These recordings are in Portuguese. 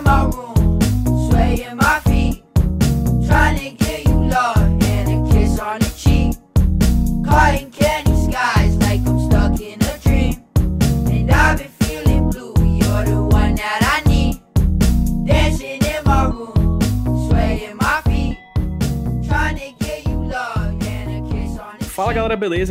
in my room, swaying my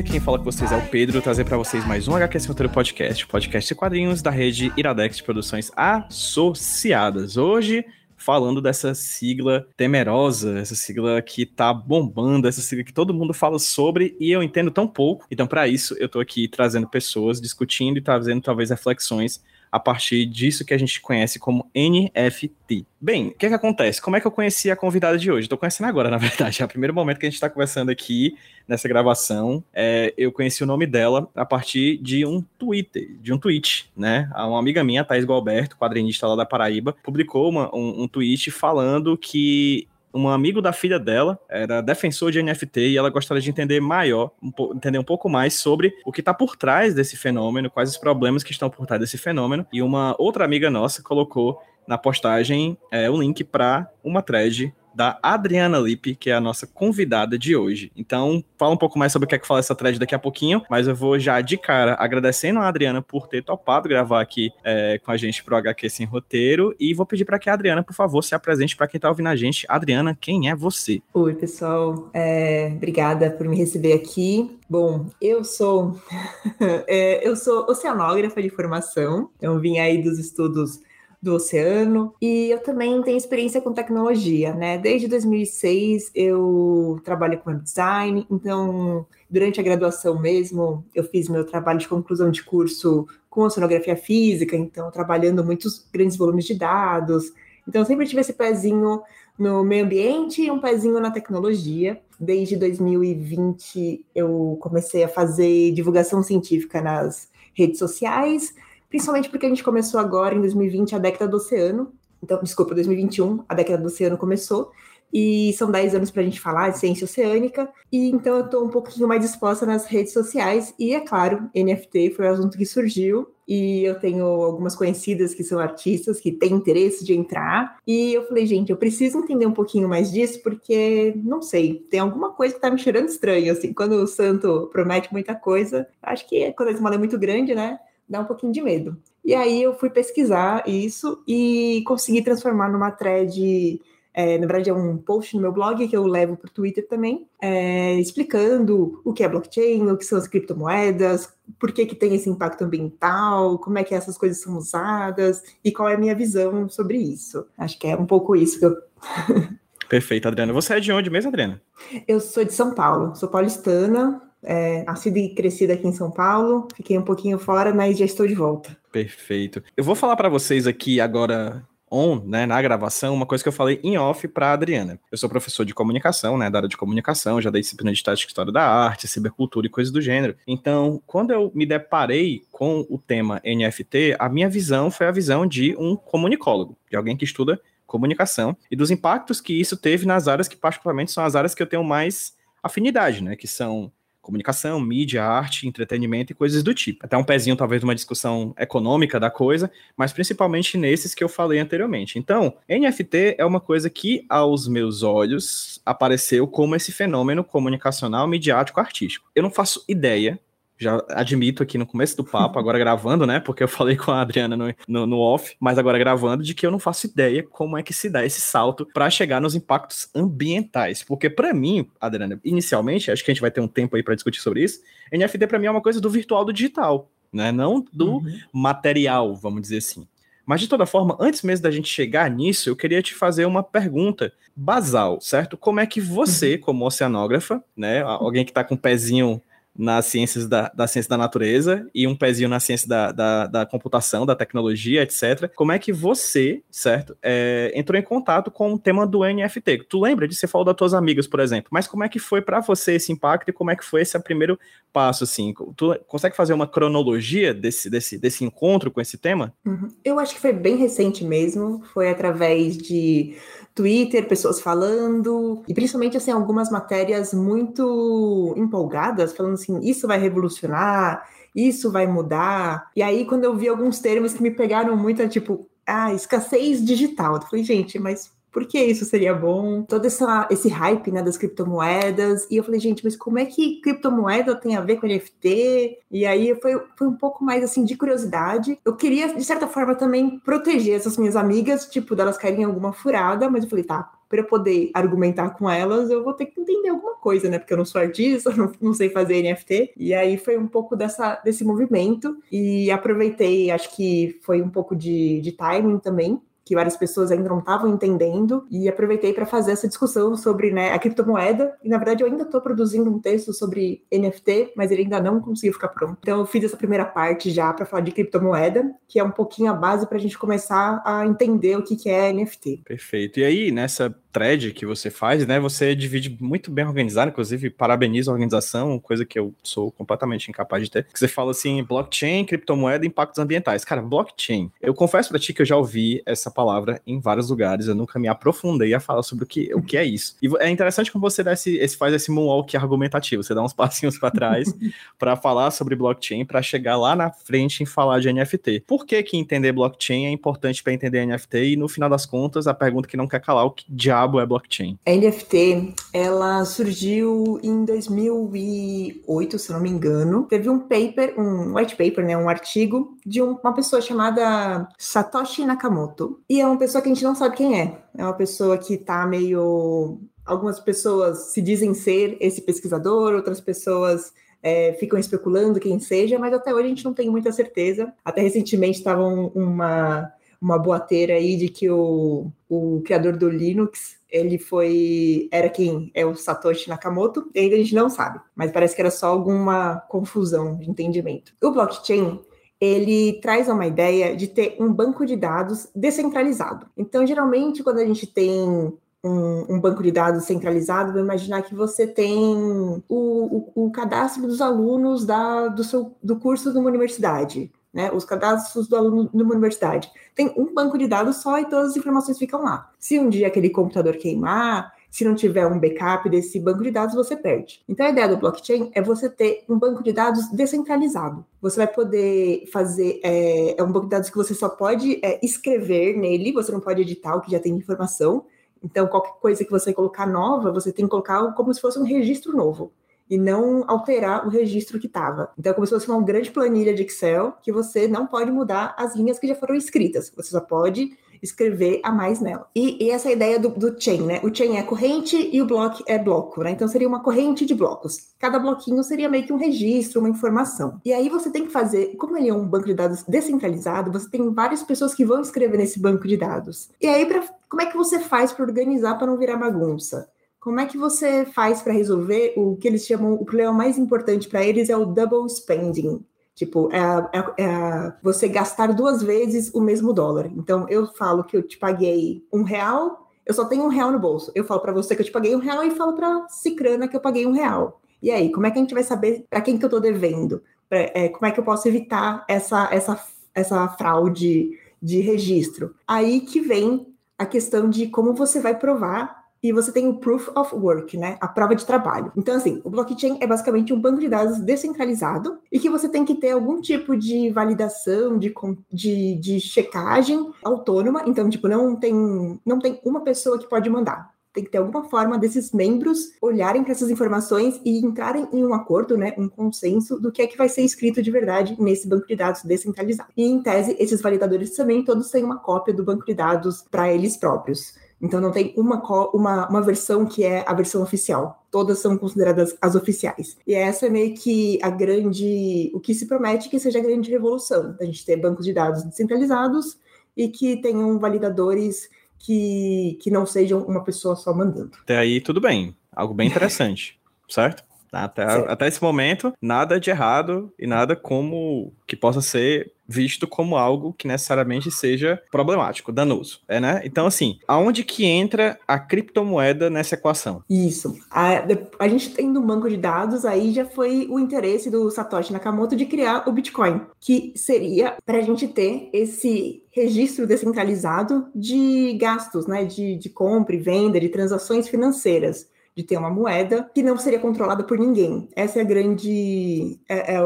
Quem fala com vocês é o Pedro, trazer pra vocês mais um HQ Roteiro Podcast, podcast de quadrinhos da rede Iradex de Produções Associadas. Hoje, falando dessa sigla temerosa, essa sigla que tá bombando, essa sigla que todo mundo fala sobre e eu entendo tão pouco. Então, pra isso, eu tô aqui trazendo pessoas, discutindo e trazendo talvez reflexões a partir disso que a gente conhece como NFT. Bem, o que, que acontece? Como é que eu conheci a convidada de hoje? Estou conhecendo agora, na verdade. É o primeiro momento que a gente está conversando aqui nessa gravação. É, eu conheci o nome dela a partir de um Twitter, de um tweet, né? Uma amiga minha, Thais Galberto, quadrinista lá da Paraíba, publicou uma, um, um tweet falando que um amigo da filha dela era defensor de NFT e ela gostaria de entender maior, um entender um pouco mais sobre o que está por trás desse fenômeno, quais os problemas que estão por trás desse fenômeno. E uma outra amiga nossa colocou na postagem é, o link para uma thread da Adriana Lippe, que é a nossa convidada de hoje. Então, fala um pouco mais sobre o que é que fala essa thread daqui a pouquinho, mas eu vou já de cara agradecendo a Adriana por ter topado gravar aqui é, com a gente pro HQ Sem Roteiro e vou pedir para que a Adriana, por favor, se apresente para quem tá ouvindo a gente. Adriana, quem é você? Oi, pessoal. É, obrigada por me receber aqui. Bom, eu sou é, eu sou oceanógrafa de formação. Eu vim aí dos estudos do oceano. E eu também tenho experiência com tecnologia, né? Desde 2006 eu trabalho com design, então durante a graduação mesmo eu fiz meu trabalho de conclusão de curso com oceanografia física, então trabalhando muitos grandes volumes de dados. Então sempre tive esse pezinho no meio ambiente e um pezinho na tecnologia. Desde 2020 eu comecei a fazer divulgação científica nas redes sociais principalmente porque a gente começou agora, em 2020, a década do oceano. Então, desculpa, 2021, a década do oceano começou. E são 10 anos para a gente falar de ciência oceânica. E então eu estou um pouquinho mais disposta nas redes sociais. E é claro, NFT foi o assunto que surgiu. E eu tenho algumas conhecidas que são artistas que têm interesse de entrar. E eu falei, gente, eu preciso entender um pouquinho mais disso, porque não sei, tem alguma coisa que tá me cheirando estranho. Assim, quando o santo promete muita coisa, acho que quando a esmola é muito grande, né? Dá um pouquinho de medo. E aí eu fui pesquisar isso e consegui transformar numa thread, é, na verdade é um post no meu blog que eu levo para o Twitter também, é, explicando o que é blockchain, o que são as criptomoedas, por que, que tem esse impacto ambiental, como é que essas coisas são usadas e qual é a minha visão sobre isso. Acho que é um pouco isso que eu... Perfeito, Adriana. Você é de onde mesmo, Adriana? Eu sou de São Paulo, sou paulistana, é, nascida e crescida aqui em São Paulo, fiquei um pouquinho fora, mas já estou de volta. Perfeito. Eu vou falar para vocês aqui agora on, né, na gravação, uma coisa que eu falei em off para Adriana. Eu sou professor de comunicação, né, da área de comunicação, já dei disciplina de estática história da arte, cibercultura e coisas do gênero. Então, quando eu me deparei com o tema NFT, a minha visão foi a visão de um comunicólogo, de alguém que estuda comunicação e dos impactos que isso teve nas áreas que particularmente são as áreas que eu tenho mais afinidade, né, que são comunicação, mídia, arte, entretenimento e coisas do tipo. Até um pezinho, talvez, uma discussão econômica da coisa, mas principalmente nesses que eu falei anteriormente. Então, NFT é uma coisa que, aos meus olhos, apareceu como esse fenômeno comunicacional, midiático, artístico. Eu não faço ideia já admito aqui no começo do papo, agora gravando, né? Porque eu falei com a Adriana no, no, no off, mas agora gravando, de que eu não faço ideia como é que se dá esse salto para chegar nos impactos ambientais. Porque, para mim, Adriana, inicialmente, acho que a gente vai ter um tempo aí para discutir sobre isso. NFT, para mim, é uma coisa do virtual do digital, né? Não do uhum. material, vamos dizer assim. Mas de toda forma, antes mesmo da gente chegar nisso, eu queria te fazer uma pergunta basal, certo? Como é que você, uhum. como oceanógrafa, né, alguém que está com o um pezinho nas ciências da, da ciência da natureza e um pezinho na ciência da, da, da computação, da tecnologia, etc. Como é que você, certo, é, entrou em contato com o tema do NFT? Tu lembra de você falou das tuas amigas, por exemplo, mas como é que foi para você esse impacto e como é que foi esse primeiro passo, assim? Tu consegue fazer uma cronologia desse, desse, desse encontro com esse tema? Uhum. Eu acho que foi bem recente mesmo, foi através de Twitter, pessoas falando, e principalmente assim, algumas matérias muito empolgadas, falando assim, isso vai revolucionar, isso vai mudar. E aí, quando eu vi alguns termos que me pegaram muito, é tipo, ah, escassez digital. Eu falei, gente, mas por que isso seria bom? Todo essa, esse hype né, das criptomoedas. E eu falei, gente, mas como é que criptomoeda tem a ver com NFT? E aí foi, foi um pouco mais assim de curiosidade. Eu queria, de certa forma, também proteger essas minhas amigas, tipo, delas caírem em alguma furada, mas eu falei, tá, para eu poder argumentar com elas, eu vou ter que entender alguma coisa, né? Porque eu não sou artista, não, não sei fazer NFT. E aí foi um pouco dessa, desse movimento. E aproveitei, acho que foi um pouco de, de timing também, que várias pessoas ainda não estavam entendendo e aproveitei para fazer essa discussão sobre né, a criptomoeda. E na verdade eu ainda estou produzindo um texto sobre NFT, mas ele ainda não conseguiu ficar pronto. Então eu fiz essa primeira parte já para falar de criptomoeda, que é um pouquinho a base para a gente começar a entender o que, que é NFT. Perfeito. E aí nessa thread que você faz, né? Você divide muito bem organizado, inclusive parabenizo a organização, coisa que eu sou completamente incapaz de ter. Que você fala assim, blockchain, criptomoeda, impactos ambientais. Cara, blockchain. Eu confesso para ti que eu já ouvi essa palavra em vários lugares, eu nunca me aprofundei a falar sobre o que, o que é isso. E é interessante como você dá esse, faz esse moonwalk argumentativo, você dá uns passinhos para trás para falar sobre blockchain, para chegar lá na frente em falar de NFT. Por que que entender blockchain é importante para entender NFT e no final das contas a pergunta que não quer calar o que diabo é blockchain? A NFT, ela surgiu em 2008, se não me engano. Teve um paper, um white paper, né, um artigo de uma pessoa chamada Satoshi Nakamoto. E é uma pessoa que a gente não sabe quem é. É uma pessoa que tá meio algumas pessoas se dizem ser esse pesquisador, outras pessoas é, ficam especulando quem seja, mas até hoje a gente não tem muita certeza. Até recentemente estava uma, uma boateira aí de que o, o criador do Linux ele foi era quem? É o Satoshi Nakamoto? E ainda a gente não sabe mas parece que era só alguma confusão de entendimento. O blockchain ele traz uma ideia de ter um banco de dados descentralizado. Então geralmente quando a gente tem um, um, banco de dados centralizado, vou imaginar que você tem o, o, o cadastro dos alunos da, do, seu, do curso de uma universidade né, os cadastros do aluno numa universidade. Tem um banco de dados só e todas as informações ficam lá. Se um dia aquele computador queimar, se não tiver um backup desse banco de dados, você perde. Então a ideia do blockchain é você ter um banco de dados descentralizado. Você vai poder fazer é, é um banco de dados que você só pode é, escrever nele, você não pode editar o que já tem informação. Então qualquer coisa que você colocar nova, você tem que colocar como se fosse um registro novo e não alterar o registro que estava. Então, é como se fosse uma grande planilha de Excel que você não pode mudar as linhas que já foram escritas. Você só pode escrever a mais nela. E, e essa é ideia do, do, chain, né? O chain é corrente e o block é bloco, né? Então seria uma corrente de blocos. Cada bloquinho seria meio que um registro, uma informação. E aí você tem que fazer, como ele é um banco de dados descentralizado, você tem várias pessoas que vão escrever nesse banco de dados. E aí, pra, como é que você faz para organizar para não virar bagunça? Como é que você faz para resolver o que eles chamam o problema mais importante para eles é o double spending. Tipo, é, é, é, você gastar duas vezes o mesmo dólar. Então, eu falo que eu te paguei um real, eu só tenho um real no bolso. Eu falo para você que eu te paguei um real e falo para Cicrana que eu paguei um real. E aí, como é que a gente vai saber para quem que eu estou devendo? É, como é que eu posso evitar essa, essa, essa fraude de registro? Aí que vem a questão de como você vai provar e você tem o Proof of Work, né? A prova de trabalho. Então, assim, o blockchain é basicamente um banco de dados descentralizado e que você tem que ter algum tipo de validação, de, de, de checagem autônoma. Então, tipo, não tem, não tem uma pessoa que pode mandar tem que ter alguma forma desses membros olharem para essas informações e entrarem em um acordo, né, um consenso do que é que vai ser escrito de verdade nesse banco de dados descentralizado. E em tese, esses validadores também todos têm uma cópia do banco de dados para eles próprios. Então não tem uma, uma, uma versão que é a versão oficial. Todas são consideradas as oficiais. E essa é meio que a grande. o que se promete que seja a grande revolução. A gente ter bancos de dados descentralizados e que tenham validadores que, que não sejam uma pessoa só mandando. Até aí, tudo bem. Algo bem interessante, certo? Até, até esse momento, nada de errado e nada como que possa ser visto como algo que necessariamente seja problemático, danoso, é, né? Então, assim, aonde que entra a criptomoeda nessa equação? Isso. A, a gente tem no banco de dados, aí já foi o interesse do Satoshi Nakamoto de criar o Bitcoin, que seria para a gente ter esse registro descentralizado de gastos, né? De, de compra e venda, de transações financeiras de ter uma moeda que não seria controlada por ninguém. Essa é a grande, é, é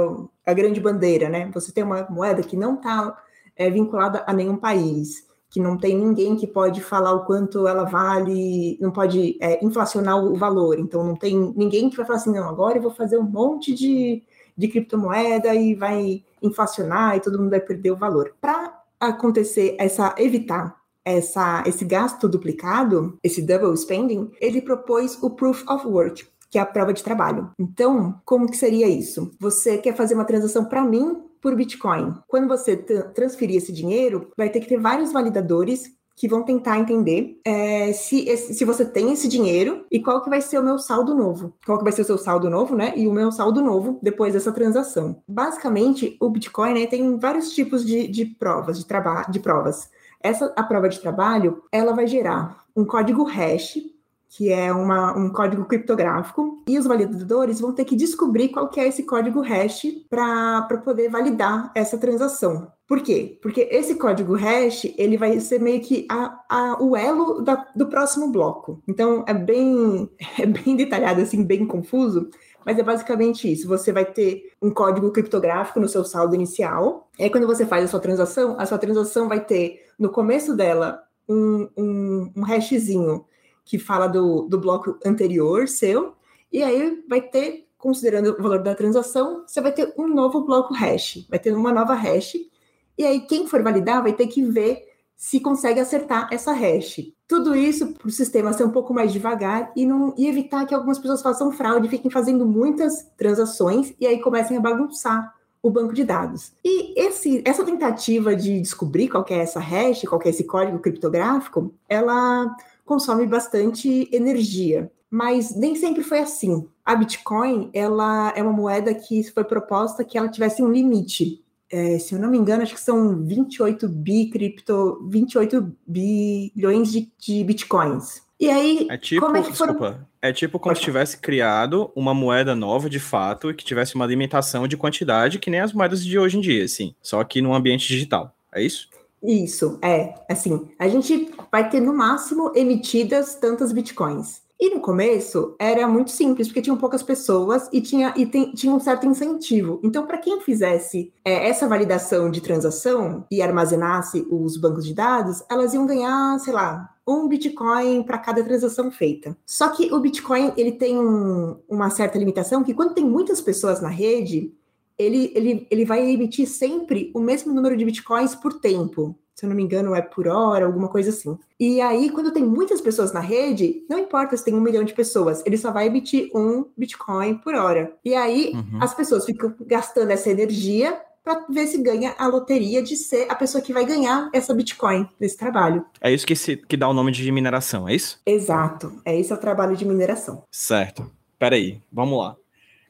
a grande bandeira, né? Você tem uma moeda que não está é, vinculada a nenhum país, que não tem ninguém que pode falar o quanto ela vale, não pode é, inflacionar o valor. Então, não tem ninguém que vai falar assim, não, agora eu vou fazer um monte de, de criptomoeda e vai inflacionar e todo mundo vai perder o valor. Para acontecer essa, evitar essa, esse gasto duplicado, esse double spending, ele propôs o Proof of Work, que é a prova de trabalho. Então, como que seria isso? Você quer fazer uma transação para mim por Bitcoin. Quando você transferir esse dinheiro, vai ter que ter vários validadores que vão tentar entender é, se, se você tem esse dinheiro e qual que vai ser o meu saldo novo. Qual que vai ser o seu saldo novo, né? E o meu saldo novo depois dessa transação. Basicamente, o Bitcoin né, tem vários tipos de, de provas, de, de provas. Essa a prova de trabalho, ela vai gerar um código hash que é uma, um código criptográfico, e os validadores vão ter que descobrir qual que é esse código hash para poder validar essa transação. Por quê? Porque esse código hash ele vai ser meio que a, a, o elo da, do próximo bloco. Então é bem, é bem detalhado, assim, bem confuso, mas é basicamente isso. Você vai ter um código criptográfico no seu saldo inicial. E aí, quando você faz a sua transação, a sua transação vai ter no começo dela um, um, um hashzinho que fala do, do bloco anterior seu, e aí vai ter, considerando o valor da transação, você vai ter um novo bloco hash, vai ter uma nova hash, e aí quem for validar vai ter que ver se consegue acertar essa hash. Tudo isso para o sistema ser um pouco mais devagar e, não, e evitar que algumas pessoas façam fraude, fiquem fazendo muitas transações e aí comecem a bagunçar o banco de dados. E esse, essa tentativa de descobrir qual é essa hash, qual é esse código criptográfico, ela consome bastante energia. Mas nem sempre foi assim. A Bitcoin, ela é uma moeda que foi proposta que ela tivesse um limite. É, se eu não me engano, acho que são 28 bi cripto, 28 bilhões de, de bitcoins. E aí, é tipo, como é que foram... desculpa, é tipo como se tivesse criado uma moeda nova de fato e que tivesse uma limitação de quantidade que nem as moedas de hoje em dia, assim, só que num ambiente digital. É isso? Isso, é. Assim, a gente vai ter no máximo emitidas tantas bitcoins. E no começo era muito simples, porque tinham poucas pessoas e tinha, e tem, tinha um certo incentivo. Então, para quem fizesse é, essa validação de transação e armazenasse os bancos de dados, elas iam ganhar, sei lá, um Bitcoin para cada transação feita. Só que o Bitcoin ele tem um, uma certa limitação que quando tem muitas pessoas na rede, ele, ele, ele vai emitir sempre o mesmo número de bitcoins por tempo. Se eu não me engano, é por hora, alguma coisa assim. E aí, quando tem muitas pessoas na rede, não importa se tem um milhão de pessoas, ele só vai emitir um Bitcoin por hora. E aí, uhum. as pessoas ficam gastando essa energia para ver se ganha a loteria de ser a pessoa que vai ganhar essa Bitcoin nesse trabalho. É isso que, se, que dá o nome de mineração, é isso? Exato. É esse é o trabalho de mineração. Certo. Peraí, vamos lá.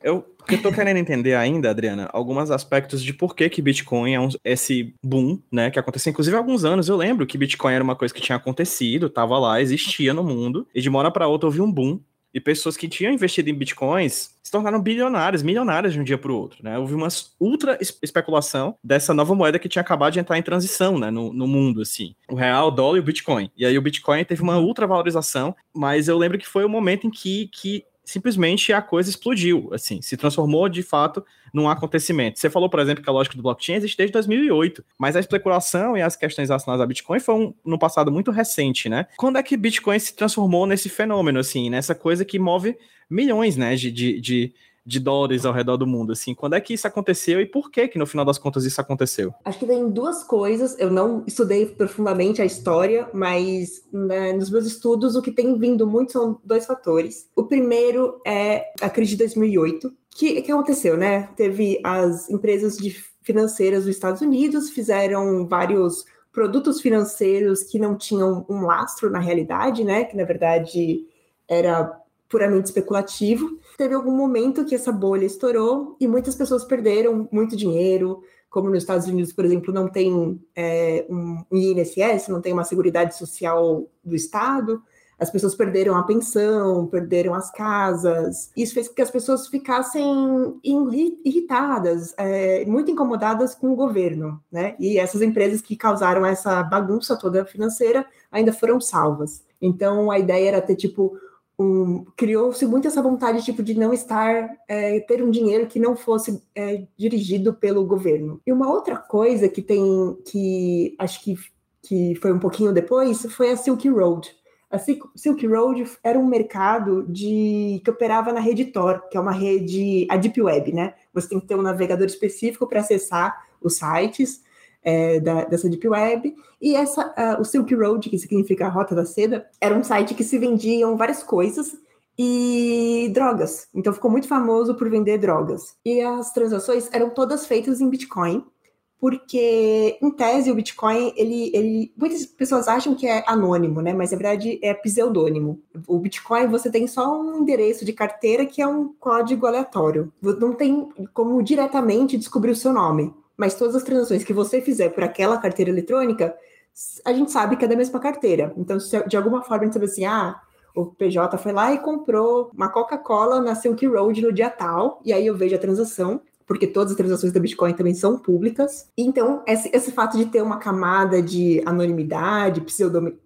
Eu tô querendo entender ainda, Adriana, alguns aspectos de por que que Bitcoin é um, esse boom, né, que aconteceu inclusive há alguns anos. Eu lembro que Bitcoin era uma coisa que tinha acontecido, tava lá, existia no mundo, e de uma hora para outra houve um boom e pessoas que tinham investido em bitcoins se tornaram bilionárias, milionárias de um dia para o outro, né? Houve uma ultra especulação dessa nova moeda que tinha acabado de entrar em transição, né, no, no mundo, assim. O real, o dólar e o Bitcoin. E aí o Bitcoin teve uma ultra valorização, mas eu lembro que foi o momento em que, que simplesmente a coisa explodiu, assim, se transformou de fato num acontecimento. Você falou, por exemplo, que a lógica do blockchain existe desde 2008, mas a especulação e as questões relacionadas a Bitcoin foi um, no passado muito recente, né? Quando é que Bitcoin se transformou nesse fenômeno, assim, nessa coisa que move milhões, né, de, de, de de dólares ao redor do mundo, assim. Quando é que isso aconteceu e por que que no final das contas isso aconteceu? Acho que tem duas coisas. Eu não estudei profundamente a história, mas né, nos meus estudos o que tem vindo muito são dois fatores. O primeiro é a crise de 2008. Que que aconteceu, né? Teve as empresas financeiras dos Estados Unidos fizeram vários produtos financeiros que não tinham um lastro na realidade, né? Que na verdade era puramente especulativo. Teve algum momento que essa bolha estourou e muitas pessoas perderam muito dinheiro, como nos Estados Unidos, por exemplo, não tem é, um INSS, não tem uma seguridade social do Estado. As pessoas perderam a pensão, perderam as casas. Isso fez com que as pessoas ficassem irritadas, é, muito incomodadas com o governo, né? E essas empresas que causaram essa bagunça toda financeira ainda foram salvas. Então a ideia era ter tipo um, criou-se muito essa vontade tipo de não estar é, ter um dinheiro que não fosse é, dirigido pelo governo e uma outra coisa que tem que acho que que foi um pouquinho depois, foi a Silk Road. A Silk Road era um mercado de que operava na rede Tor, que é uma rede, a Deep Web, né? Você tem que ter um navegador específico para acessar os sites é, da, dessa Deep Web. E essa, uh, o Silk Road, que significa a Rota da Seda, era um site que se vendiam várias coisas e drogas. Então ficou muito famoso por vender drogas. E as transações eram todas feitas em Bitcoin porque em tese o Bitcoin, ele, ele, muitas pessoas acham que é anônimo, né? Mas na verdade é pseudônimo. O Bitcoin você tem só um endereço de carteira que é um código aleatório. Não tem como diretamente descobrir o seu nome. Mas todas as transações que você fizer por aquela carteira eletrônica, a gente sabe que é da mesma carteira. Então, se de alguma forma a gente sabe assim, ah, o PJ foi lá e comprou uma Coca-Cola na Silk Road no dia tal, e aí eu vejo a transação porque todas as transações da Bitcoin também são públicas. Então, esse, esse fato de ter uma camada de anonimidade,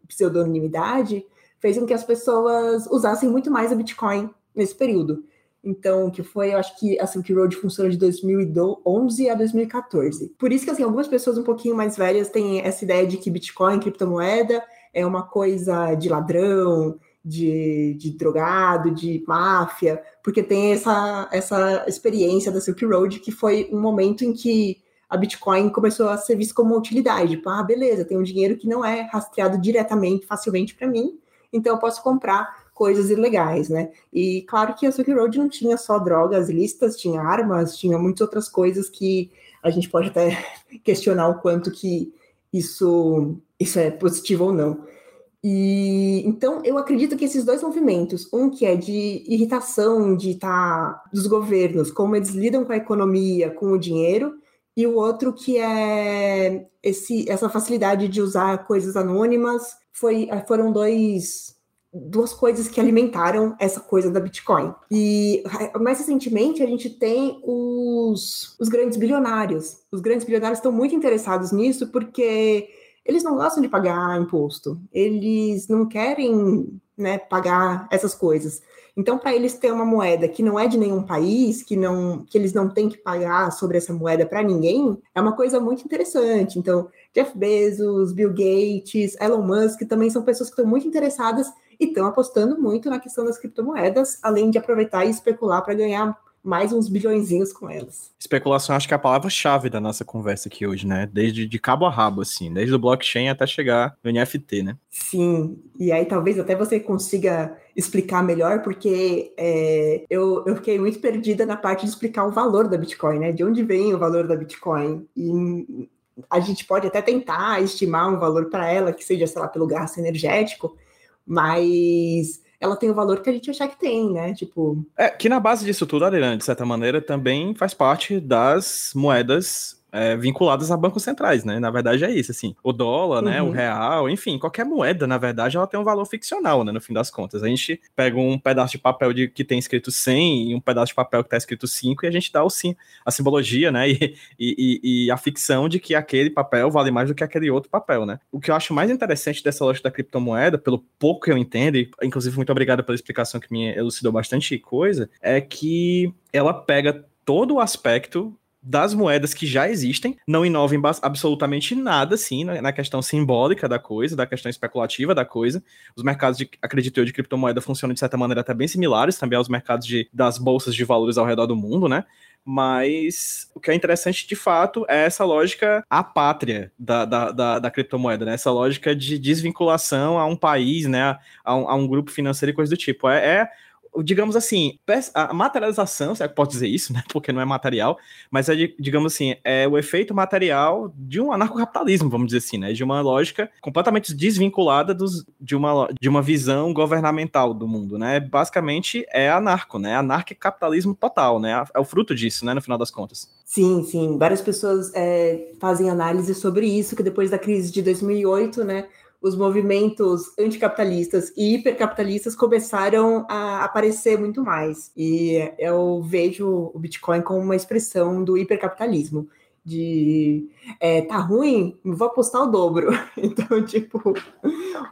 pseudonimidade, fez com que as pessoas usassem muito mais a Bitcoin nesse período. Então, que foi, eu acho que a Silk Road funciona de 2011 a 2014. Por isso que, assim, algumas pessoas um pouquinho mais velhas têm essa ideia de que Bitcoin, criptomoeda, é uma coisa de ladrão, de, de drogado, de máfia, porque tem essa, essa experiência da Silk Road, que foi um momento em que a Bitcoin começou a ser vista como uma utilidade. Tipo, ah, beleza, tem um dinheiro que não é rastreado diretamente, facilmente para mim, então eu posso comprar coisas ilegais, né? E claro que a Silk Road não tinha só drogas listas, tinha armas, tinha muitas outras coisas que a gente pode até questionar o quanto que isso, isso é positivo ou não. E então eu acredito que esses dois movimentos, um que é de irritação de tá dos governos, como eles lidam com a economia, com o dinheiro, e o outro que é esse, essa facilidade de usar coisas anônimas, foi, foram dois duas coisas que alimentaram essa coisa da Bitcoin. E mais recentemente a gente tem os, os grandes bilionários. Os grandes bilionários estão muito interessados nisso porque eles não gostam de pagar imposto, eles não querem né, pagar essas coisas. Então, para eles ter uma moeda que não é de nenhum país, que não que eles não têm que pagar sobre essa moeda para ninguém, é uma coisa muito interessante. Então, Jeff Bezos, Bill Gates, Elon Musk também são pessoas que estão muito interessadas e estão apostando muito na questão das criptomoedas, além de aproveitar e especular para ganhar mais uns bilhõezinhos com elas. Especulação acho que é a palavra-chave da nossa conversa aqui hoje, né? Desde de cabo a rabo, assim, desde o blockchain até chegar no NFT, né? Sim, e aí talvez até você consiga explicar melhor, porque é, eu, eu fiquei muito perdida na parte de explicar o valor da Bitcoin, né? De onde vem o valor da Bitcoin? E a gente pode até tentar estimar um valor para ela, que seja, sei lá, pelo gasto energético, mas ela tem o valor que a gente achar que tem, né? Tipo. É, que na base disso tudo, Adriana, de certa maneira, também faz parte das moedas é, vinculadas a bancos centrais, né? Na verdade é isso, assim. O dólar, uhum. né? O uhum. real, enfim, qualquer moeda, na verdade, ela tem um valor ficcional, né? No fim das contas. A gente pega um pedaço de papel de, que tem escrito 100 e um pedaço de papel que tá escrito 5 e a gente dá o sim, a simbologia, né? E, e, e, a ficção de que aquele papel vale mais do que aquele outro papel, né? O que eu acho mais interessante dessa loja da criptomoeda, pelo pouco que eu entendo, e inclusive muito obrigado pela explicação que me elucidou bastante coisa, é que ela pega todo o aspecto das moedas que já existem, não inovem absolutamente nada, na, na, questão simbólica da coisa, da questão especulativa da coisa. Os mercados, de, acredito eu, de criptomoeda funcionam de certa maneira até bem similares também aos mercados de, das bolsas de valores ao redor do mundo, né? mas o que é interessante de fato é essa lógica apátria da, da, da, da, criptomoeda, né? Essa lógica de desvinculação a um país, né? A um, a um grupo financeiro e coisa do tipo. É, é digamos assim, a materialização, se é que pode dizer isso, né? Porque não é material, mas é, digamos assim, é o efeito material de um anarcocapitalismo, vamos dizer assim, né? De uma lógica completamente desvinculada dos, de, uma, de uma visão governamental do mundo, né? Basicamente é anarco, né? Anarcocapitalismo total, né? É o fruto disso, né? No final das contas. Sim, sim. Várias pessoas é, fazem análise sobre isso, que depois da crise de 2008, né? Os movimentos anticapitalistas e hipercapitalistas começaram a aparecer muito mais. E eu vejo o Bitcoin como uma expressão do hipercapitalismo. De é, tá ruim, vou apostar o dobro. Então, tipo,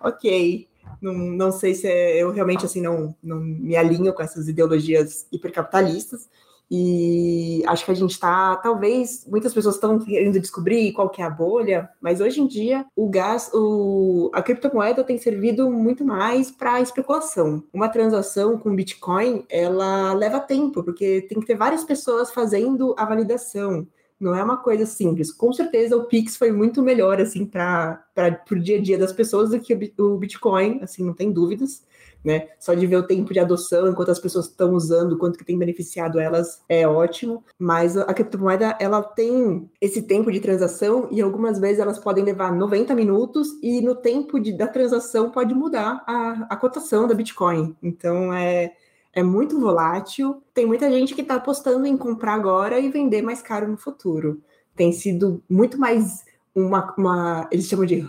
ok. Não, não sei se é, eu realmente assim não, não me alinho com essas ideologias hipercapitalistas. E acho que a gente está, talvez, muitas pessoas estão querendo descobrir qual que é a bolha, mas hoje em dia o gás, o, a criptomoeda tem servido muito mais para especulação. Uma transação com Bitcoin, ela leva tempo, porque tem que ter várias pessoas fazendo a validação. Não é uma coisa simples. Com certeza o Pix foi muito melhor assim para o dia a dia das pessoas do que o Bitcoin, assim, não tem dúvidas né? Só de ver o tempo de adoção, enquanto as pessoas estão usando, quanto que tem beneficiado elas, é ótimo. Mas a criptomoeda, ela tem esse tempo de transação e algumas vezes elas podem levar 90 minutos e no tempo de, da transação pode mudar a, a cotação da Bitcoin. Então, é, é muito volátil. Tem muita gente que está apostando em comprar agora e vender mais caro no futuro. Tem sido muito mais uma, uma eles chamam de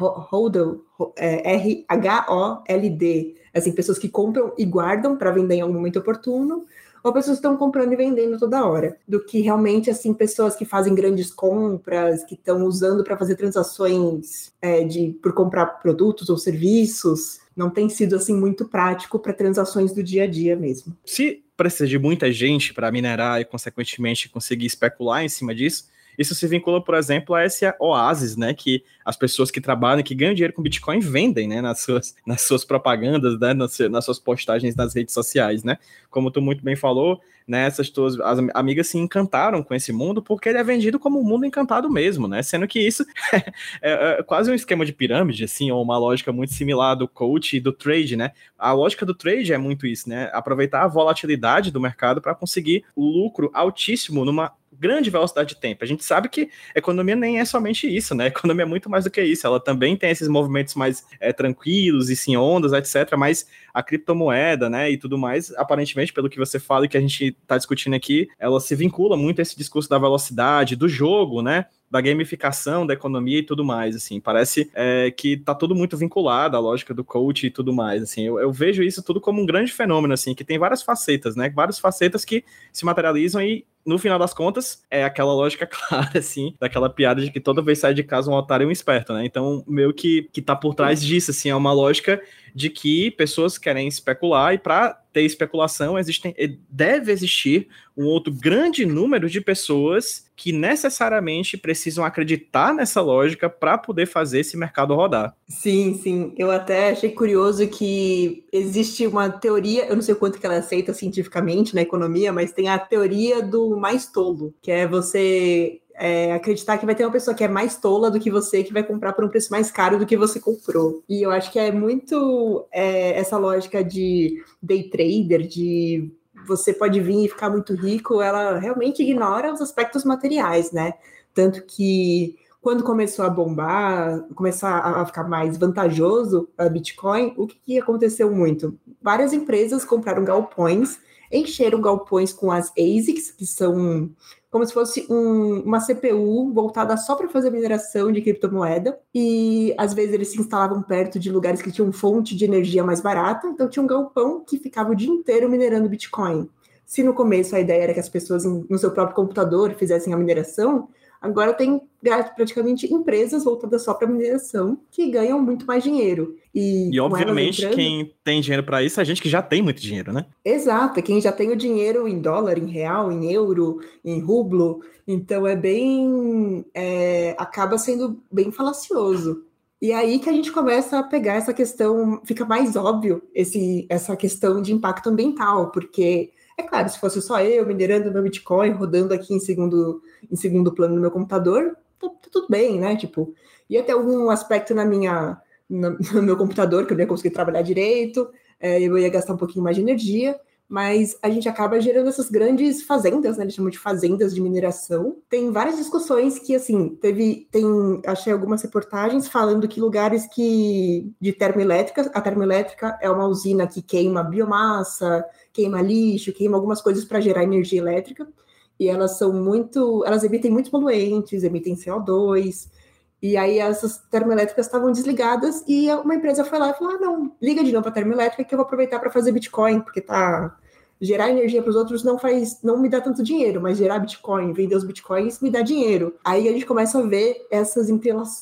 HOLD, é, R-H-O-L-D, assim, pessoas que compram e guardam para vender em algum momento oportuno, ou pessoas que estão comprando e vendendo toda hora, do que realmente assim pessoas que fazem grandes compras, que estão usando para fazer transações é, de por comprar produtos ou serviços, não tem sido assim muito prático para transações do dia a dia mesmo. Se precisa de muita gente para minerar e consequentemente conseguir especular em cima disso, isso se vincula, por exemplo, a esse oásis, né, que as pessoas que trabalham, que ganham dinheiro com Bitcoin vendem, né, nas suas, nas suas propagandas, né, nas, nas suas postagens nas redes sociais, né? Como tu muito bem falou, né, essas tuas as amigas se encantaram com esse mundo porque ele é vendido como um mundo encantado mesmo, né? Sendo que isso é, é quase um esquema de pirâmide, assim, ou uma lógica muito similar do coach e do trade, né? A lógica do trade é muito isso, né? Aproveitar a volatilidade do mercado para conseguir lucro altíssimo numa grande velocidade de tempo. A gente sabe que economia nem é somente isso, né? A economia é muito mais do que isso. Ela também tem esses movimentos mais é, tranquilos e sem ondas, etc. Mas a criptomoeda, né, e tudo mais, aparentemente, pelo que você fala e que a gente está discutindo aqui, ela se vincula muito a esse discurso da velocidade, do jogo, né? da gamificação da economia e tudo mais, assim, parece é, que tá tudo muito vinculado à lógica do coach e tudo mais, assim, eu, eu, vejo isso tudo como um grande fenômeno, assim, que tem várias facetas, né, várias facetas que se materializam e no final das contas, é aquela lógica clara, assim, daquela piada de que toda vez sai de casa um otário e um esperto, né? Então, meio que, que tá por trás disso, assim, é uma lógica de que pessoas querem especular e para ter especulação existem, deve existir um outro grande número de pessoas que necessariamente precisam acreditar nessa lógica para poder fazer esse mercado rodar. Sim, sim. Eu até achei curioso que existe uma teoria, eu não sei quanto que ela é aceita cientificamente na economia, mas tem a teoria do mais tolo, que é você é, acreditar que vai ter uma pessoa que é mais tola do que você, que vai comprar por um preço mais caro do que você comprou. E eu acho que é muito é, essa lógica de day trader, de você pode vir e ficar muito rico, ela realmente ignora os aspectos materiais, né? Tanto que quando começou a bombar, começar a ficar mais vantajoso a Bitcoin, o que, que aconteceu muito? Várias empresas compraram galpões, encheram galpões com as ASICs, que são como se fosse um, uma CPU voltada só para fazer mineração de criptomoeda. E às vezes eles se instalavam perto de lugares que tinham fonte de energia mais barata, então tinha um galpão que ficava o dia inteiro minerando Bitcoin. Se no começo a ideia era que as pessoas no seu próprio computador fizessem a mineração, Agora tem praticamente empresas voltadas só para mineração que ganham muito mais dinheiro. E, e obviamente entrando... quem tem dinheiro para isso é a gente que já tem muito dinheiro, né? Exato, quem já tem o dinheiro em dólar, em real, em euro, em rublo. Então é bem. É, acaba sendo bem falacioso. E aí que a gente começa a pegar essa questão, fica mais óbvio esse, essa questão de impacto ambiental, porque é claro, se fosse só eu minerando meu Bitcoin, rodando aqui em segundo, em segundo plano no meu computador, tá, tá tudo bem, né? Tipo, ia ter algum aspecto na minha, no, meu computador que eu não ia conseguir trabalhar direito, é, eu ia gastar um pouquinho mais de energia, mas a gente acaba gerando essas grandes fazendas, né? Eles chamam de fazendas de mineração. Tem várias discussões que, assim, teve, tem, achei algumas reportagens falando que lugares que de termoelétrica, a termoelétrica é uma usina que queima biomassa, queima lixo, queima algumas coisas para gerar energia elétrica. E elas são muito, elas emitem muitos poluentes, emitem CO2. E aí essas termoelétricas estavam desligadas e uma empresa foi lá e falou: ah, não, liga de novo a termoelétrica que eu vou aproveitar para fazer Bitcoin, porque tá gerar energia para os outros não faz, não me dá tanto dinheiro, mas gerar Bitcoin, vender os Bitcoins me dá dinheiro. Aí a gente começa a ver essas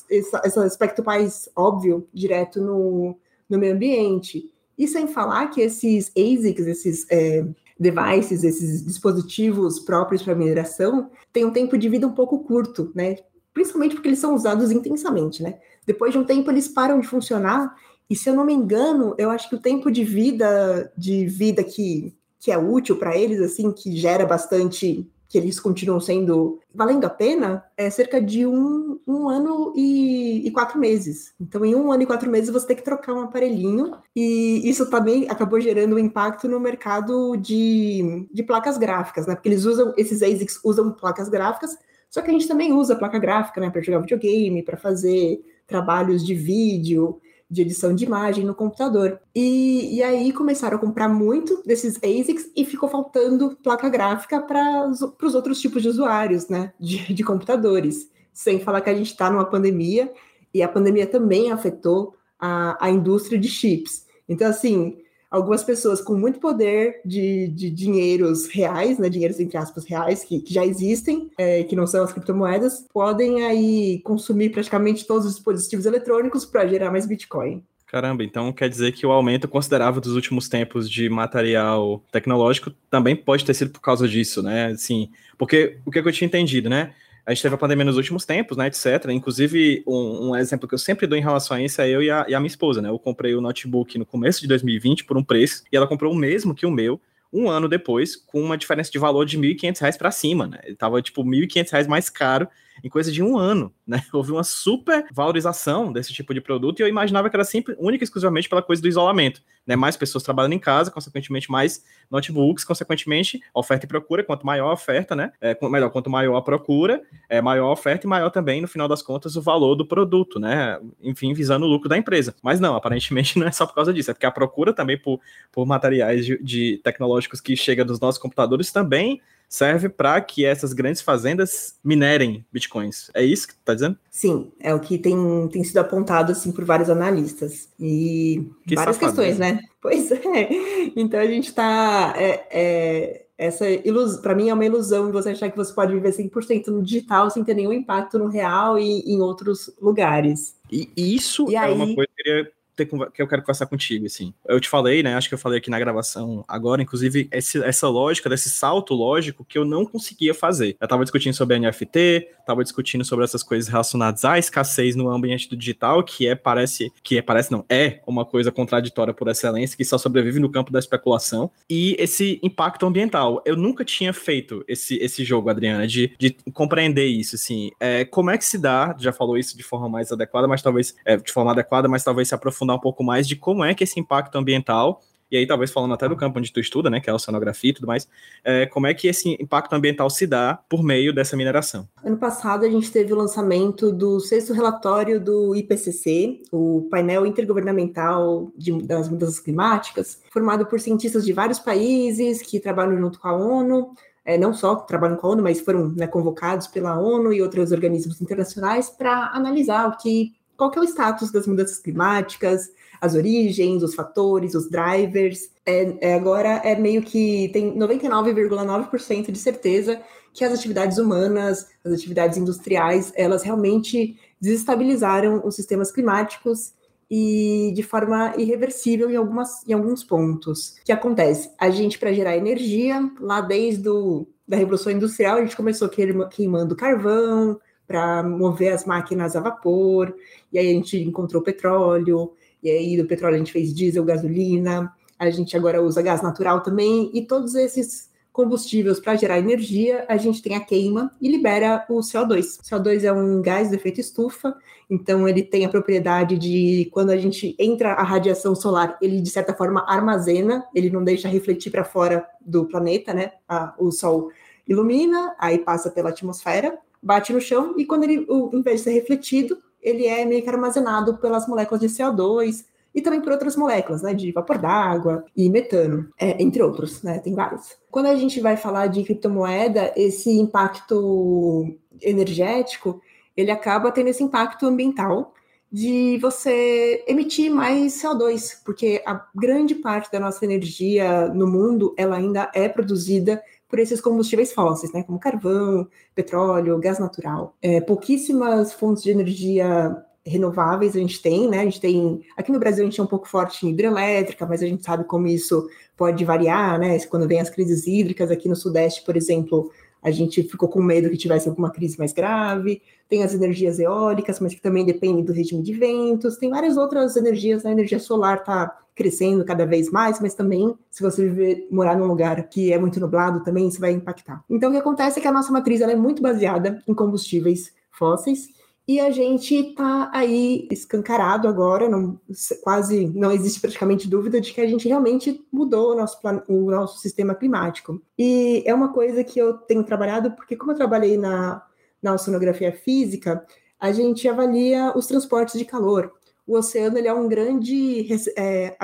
essa, esse aspecto mais óbvio direto no, no meio ambiente. E sem falar que esses ASICs, esses é, devices, esses dispositivos próprios para mineração, têm um tempo de vida um pouco curto, né? Principalmente porque eles são usados intensamente, né? Depois de um tempo eles param de funcionar e se eu não me engano, eu acho que o tempo de vida de vida que, que é útil para eles, assim, que gera bastante que eles continuam sendo valendo a pena, é cerca de um, um ano e, e, quatro meses. Então, em um ano e quatro meses, você tem que trocar um aparelhinho, e isso também acabou gerando um impacto no mercado de, de placas gráficas, né? Porque eles usam, esses ASICs usam placas gráficas, só que a gente também usa placa gráfica, né, para jogar videogame, para fazer trabalhos de vídeo, de edição de imagem no computador. E, e aí começaram a comprar muito desses ASICs e ficou faltando placa gráfica para os outros tipos de usuários, né, de, de computadores. Sem falar que a gente está numa pandemia e a pandemia também afetou a, a indústria de chips. Então, assim, algumas pessoas com muito poder de, de dinheiros reais, né, dinheiros entre aspas reais, que, que já existem, é, que não são as criptomoedas, podem aí consumir praticamente todos os dispositivos eletrônicos para gerar mais Bitcoin. Caramba, então quer dizer que o aumento considerável dos últimos tempos de material tecnológico também pode ter sido por causa disso, né? Assim, porque o que eu tinha entendido, né? A gente teve a pandemia nos últimos tempos, né, etc. Inclusive, um, um, exemplo que eu sempre dou em relação a isso é eu e a, e a, minha esposa, né? Eu comprei o notebook no começo de 2020 por um preço e ela comprou o mesmo que o meu um ano depois, com uma diferença de valor de R$ 1.500 para cima, né? Ele tava tipo R$ 1.500 mais caro em coisa de um ano, né? Houve uma super valorização desse tipo de produto e eu imaginava que era sempre, única e exclusivamente pela coisa do isolamento, né? Mais pessoas trabalhando em casa, consequentemente mais notebooks, consequentemente oferta e procura, quanto maior a oferta, né? É, melhor, quanto maior a procura, é maior a oferta e maior também, no final das contas, o valor do produto, né? Enfim, visando o lucro da empresa. Mas não, aparentemente não é só por causa disso, é porque a procura também por, por materiais de, de tecnológicos que chega dos nossos computadores também serve para que essas grandes fazendas minerem bitcoins. É isso que tu tá dizendo? Sim, é o que tem, tem sido apontado assim por vários analistas. E que várias safado, questões, né? Pois é. Então a gente está. É, é, essa ilusão, para mim, é uma ilusão você achar que você pode viver 100% no digital sem ter nenhum impacto no real e em outros lugares. E isso e é aí... uma coisa que eu queria ter, que eu quero conversar contigo, assim. Eu te falei, né? Acho que eu falei aqui na gravação agora, inclusive, esse, essa lógica, desse salto lógico que eu não conseguia fazer. Eu tava discutindo sobre NFT, tava discutindo sobre essas coisas relacionadas à escassez no ambiente do digital, que é, parece, que é, parece não, é uma coisa contraditória por excelência, que só sobrevive no campo da especulação, e esse impacto ambiental. Eu nunca tinha feito esse, esse jogo, Adriana, de, de compreender isso, assim. É, como é que se dá, já falou isso de forma mais adequada, mas talvez, é, de forma adequada, mas talvez se aprofundar aprofundar um pouco mais de como é que esse impacto ambiental e aí talvez falando até do campo onde tu estuda, né, que é a oceanografia e tudo mais, é, como é que esse impacto ambiental se dá por meio dessa mineração? Ano passado a gente teve o lançamento do sexto relatório do IPCC, o painel intergovernamental de, das mudanças climáticas, formado por cientistas de vários países que trabalham junto com a ONU, é, não só trabalham com a ONU, mas foram né, convocados pela ONU e outros organismos internacionais para analisar o que qual que é o status das mudanças climáticas, as origens, os fatores, os drivers. É, é agora é meio que tem 99,9% de certeza que as atividades humanas, as atividades industriais, elas realmente desestabilizaram os sistemas climáticos e de forma irreversível em, algumas, em alguns pontos. O que acontece? A gente, para gerar energia, lá desde o, da Revolução Industrial, a gente começou queimando carvão, para mover as máquinas a vapor, e aí a gente encontrou petróleo, e aí do petróleo a gente fez diesel, gasolina, a gente agora usa gás natural também, e todos esses combustíveis para gerar energia, a gente tem a queima e libera o CO2. O CO2 é um gás de efeito estufa, então ele tem a propriedade de quando a gente entra a radiação solar, ele de certa forma armazena, ele não deixa refletir para fora do planeta, né? o sol ilumina, aí passa pela atmosfera, bate no chão e quando ele, o, em vez de ser refletido, ele é meio que armazenado pelas moléculas de CO2 e também por outras moléculas, né, de vapor d'água e metano, é, entre outros, né, tem vários. Quando a gente vai falar de criptomoeda, esse impacto energético, ele acaba tendo esse impacto ambiental de você emitir mais CO2, porque a grande parte da nossa energia no mundo, ela ainda é produzida por esses combustíveis fósseis, né, como carvão, petróleo, gás natural. É, pouquíssimas fontes de energia renováveis a gente tem, né? A gente tem. Aqui no Brasil a gente é um pouco forte em hidrelétrica, mas a gente sabe como isso pode variar, né? Quando vem as crises hídricas aqui no Sudeste, por exemplo, a gente ficou com medo que tivesse alguma crise mais grave. Tem as energias eólicas, mas que também dependem do regime de ventos. Tem várias outras energias. A energia solar está crescendo cada vez mais, mas também, se você viver, morar num lugar que é muito nublado, também isso vai impactar. Então, o que acontece é que a nossa matriz ela é muito baseada em combustíveis fósseis e a gente está aí escancarado agora, não, quase não existe praticamente dúvida de que a gente realmente mudou o nosso, o nosso sistema climático. E é uma coisa que eu tenho trabalhado, porque como eu trabalhei na, na oceanografia física, a gente avalia os transportes de calor. O oceano ele é um grande é,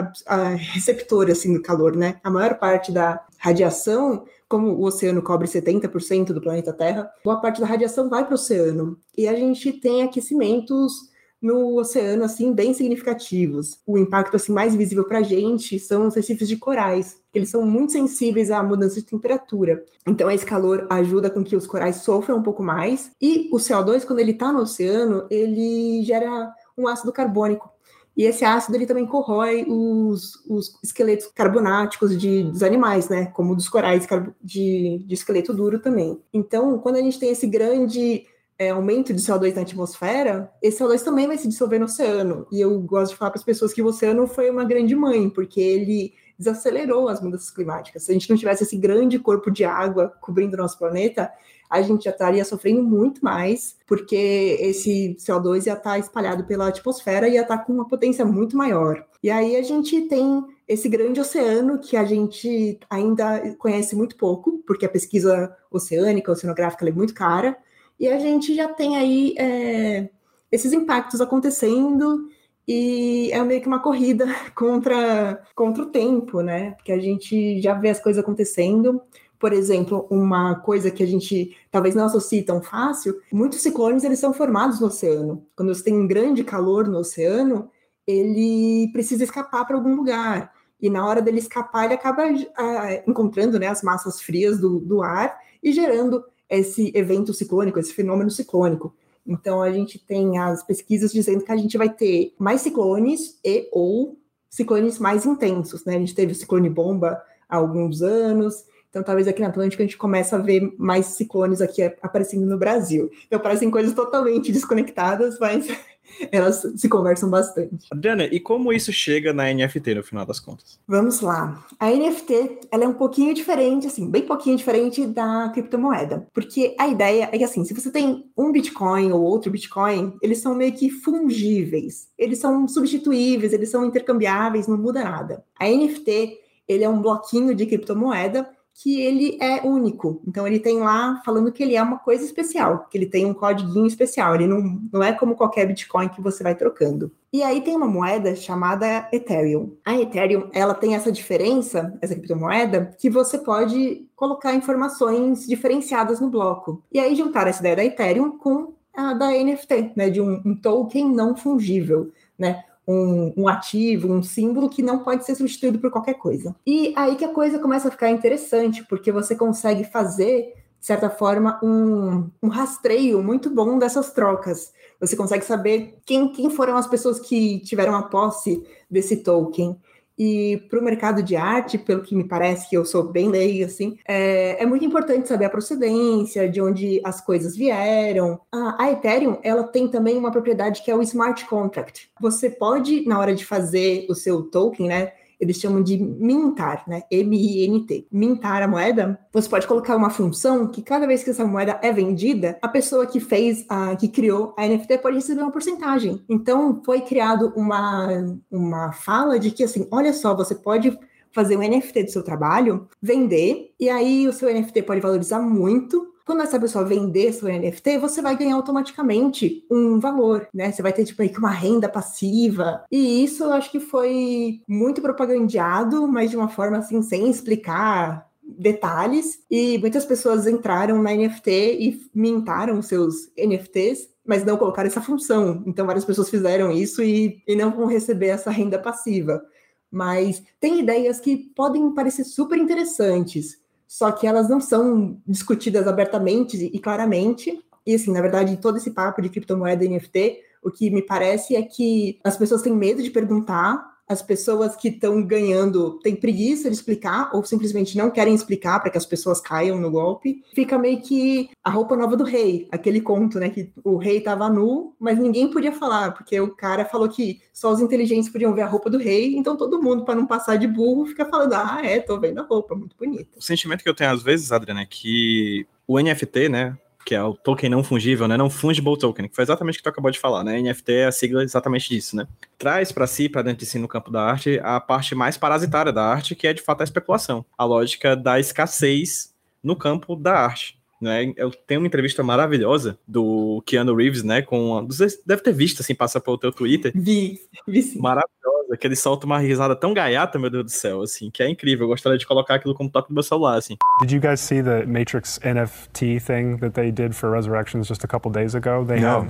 receptor assim, do calor, né? A maior parte da radiação como o oceano cobre 70% do planeta Terra, boa parte da radiação vai para o oceano. E a gente tem aquecimentos no oceano assim bem significativos. O impacto assim mais visível para a gente são os recifes de corais. Eles são muito sensíveis à mudança de temperatura. Então esse calor ajuda com que os corais sofram um pouco mais. E o CO2 quando ele está no oceano, ele gera um ácido carbônico e esse ácido ele também corrói os, os esqueletos carbonáticos de, dos animais, né? Como dos corais de, de esqueleto duro também. Então, quando a gente tem esse grande é, aumento de CO2 na atmosfera, esse CO2 também vai se dissolver no oceano. E eu gosto de falar para as pessoas que o oceano foi uma grande mãe, porque ele desacelerou as mudanças climáticas. Se a gente não tivesse esse grande corpo de água cobrindo o nosso planeta, a gente já estaria sofrendo muito mais, porque esse CO2 ia estar espalhado pela atmosfera e ia estar com uma potência muito maior. E aí a gente tem esse grande oceano que a gente ainda conhece muito pouco, porque a pesquisa oceânica, oceanográfica, é muito cara, e a gente já tem aí é, esses impactos acontecendo e é meio que uma corrida contra, contra o tempo, né? Porque a gente já vê as coisas acontecendo por exemplo, uma coisa que a gente talvez não associe tão fácil, muitos ciclones eles são formados no oceano. Quando você tem um grande calor no oceano, ele precisa escapar para algum lugar. E na hora dele escapar, ele acaba ah, encontrando né, as massas frias do, do ar e gerando esse evento ciclônico, esse fenômeno ciclônico. Então a gente tem as pesquisas dizendo que a gente vai ter mais ciclones e ou ciclones mais intensos, né? A gente teve o ciclone bomba há alguns anos, então, talvez aqui na Atlântica a gente comece a ver mais ciclones aqui aparecendo no Brasil. Então, parecem coisas totalmente desconectadas, mas elas se conversam bastante. Adriana, e como isso chega na NFT no final das contas? Vamos lá. A NFT, ela é um pouquinho diferente, assim, bem pouquinho diferente da criptomoeda. Porque a ideia é que, assim, se você tem um Bitcoin ou outro Bitcoin, eles são meio que fungíveis. Eles são substituíveis, eles são intercambiáveis, não muda nada. A NFT, ele é um bloquinho de criptomoeda que ele é único. Então ele tem lá falando que ele é uma coisa especial, que ele tem um código especial, ele não, não é como qualquer Bitcoin que você vai trocando. E aí tem uma moeda chamada Ethereum. A Ethereum, ela tem essa diferença, essa criptomoeda, que você pode colocar informações diferenciadas no bloco. E aí juntar essa ideia da Ethereum com a da NFT, né, de um, um token não fungível, né? Um, um, ativo, um símbolo que não pode ser substituído por qualquer coisa. E aí que a coisa começa a ficar interessante, porque você consegue fazer, de certa forma, um, um rastreio muito bom dessas trocas. Você consegue saber quem, quem foram as pessoas que tiveram a posse desse token. E para o mercado de arte, pelo que me parece, que eu sou bem leiga, assim, é, é, muito importante saber a procedência, de onde as coisas vieram. A, a, Ethereum, ela tem também uma propriedade que é o smart contract. Você pode, na hora de fazer o seu token, né, eles chamam de mintar, né? M-I-N-T. Mintar a moeda, você pode colocar uma função que cada vez que essa moeda é vendida, a pessoa que fez, a, que criou a NFT pode receber uma porcentagem. Então, foi criado uma, uma fala de que, assim, olha só, você pode fazer um NFT do seu trabalho, vender, e aí o seu NFT pode valorizar muito, quando essa pessoa vender seu NFT, você vai ganhar automaticamente um valor, né? Você vai ter, tipo, uma renda passiva. E isso eu acho que foi muito propagandeado, mas de uma forma, assim, sem explicar detalhes. E muitas pessoas entraram na NFT e mintaram seus NFTs mas não colocaram essa função. Então, várias pessoas fizeram isso e, e não vão receber essa renda passiva. Mas tem ideias que podem parecer super interessantes, só que elas não são discutidas abertamente e claramente. E assim, na verdade, todo esse papo de criptomoeda e NFT O que me parece é que as pessoas têm medo de perguntar, as pessoas que estão ganhando têm preguiça de explicar ou simplesmente não querem explicar para que as pessoas caiam no golpe. Fica meio que a roupa nova do rei, aquele conto, né, que o rei estava nu, mas ninguém podia falar, porque o cara falou que só os inteligentes podiam ver a roupa do rei, então todo mundo para não passar de burro fica falando: "Ah, é, tô vendo a roupa, muito bonita". O sentimento que eu tenho às vezes, Adriana, é que o NFT, né, que é o token não fungível, né? Não fungible token, que foi exatamente o que tu acabou de falar, né? NFT é a sigla exatamente disso, né? Traz para si, para dentro de si no campo da arte, a parte mais parasitária da arte, que é de fato a especulação, a lógica da escassez no campo da arte. Né? Eu tenho uma entrevista maravilhosa do Keanu Reeves, né? Com deve ter visto assim, passa pelo teu Twitter. Vi, vi sim. Maravilhosa, que ele solta uma risada tão gaiata, meu Deus do céu, assim, que é incrível. Eu gostaria de colocar aquilo como toque do meu celular, assim. Did you guys see the Matrix NFT thing that they did for Resurrections just a couple days ago? They No. had,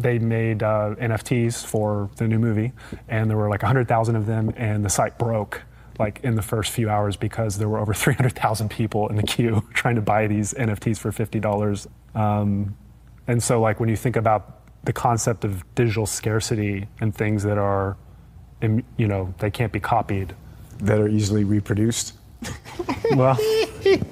they made uh, NFTs for the new movie, and there were like 100,000 of them, and the site broke like in the first few hours because there were over 300,000 people in the queue trying to buy these NFTs for $50. Um, and so, like, when you think about the concept of digital scarcity and things that are, im- you know, they can't be copied, that are easily reproduced. well,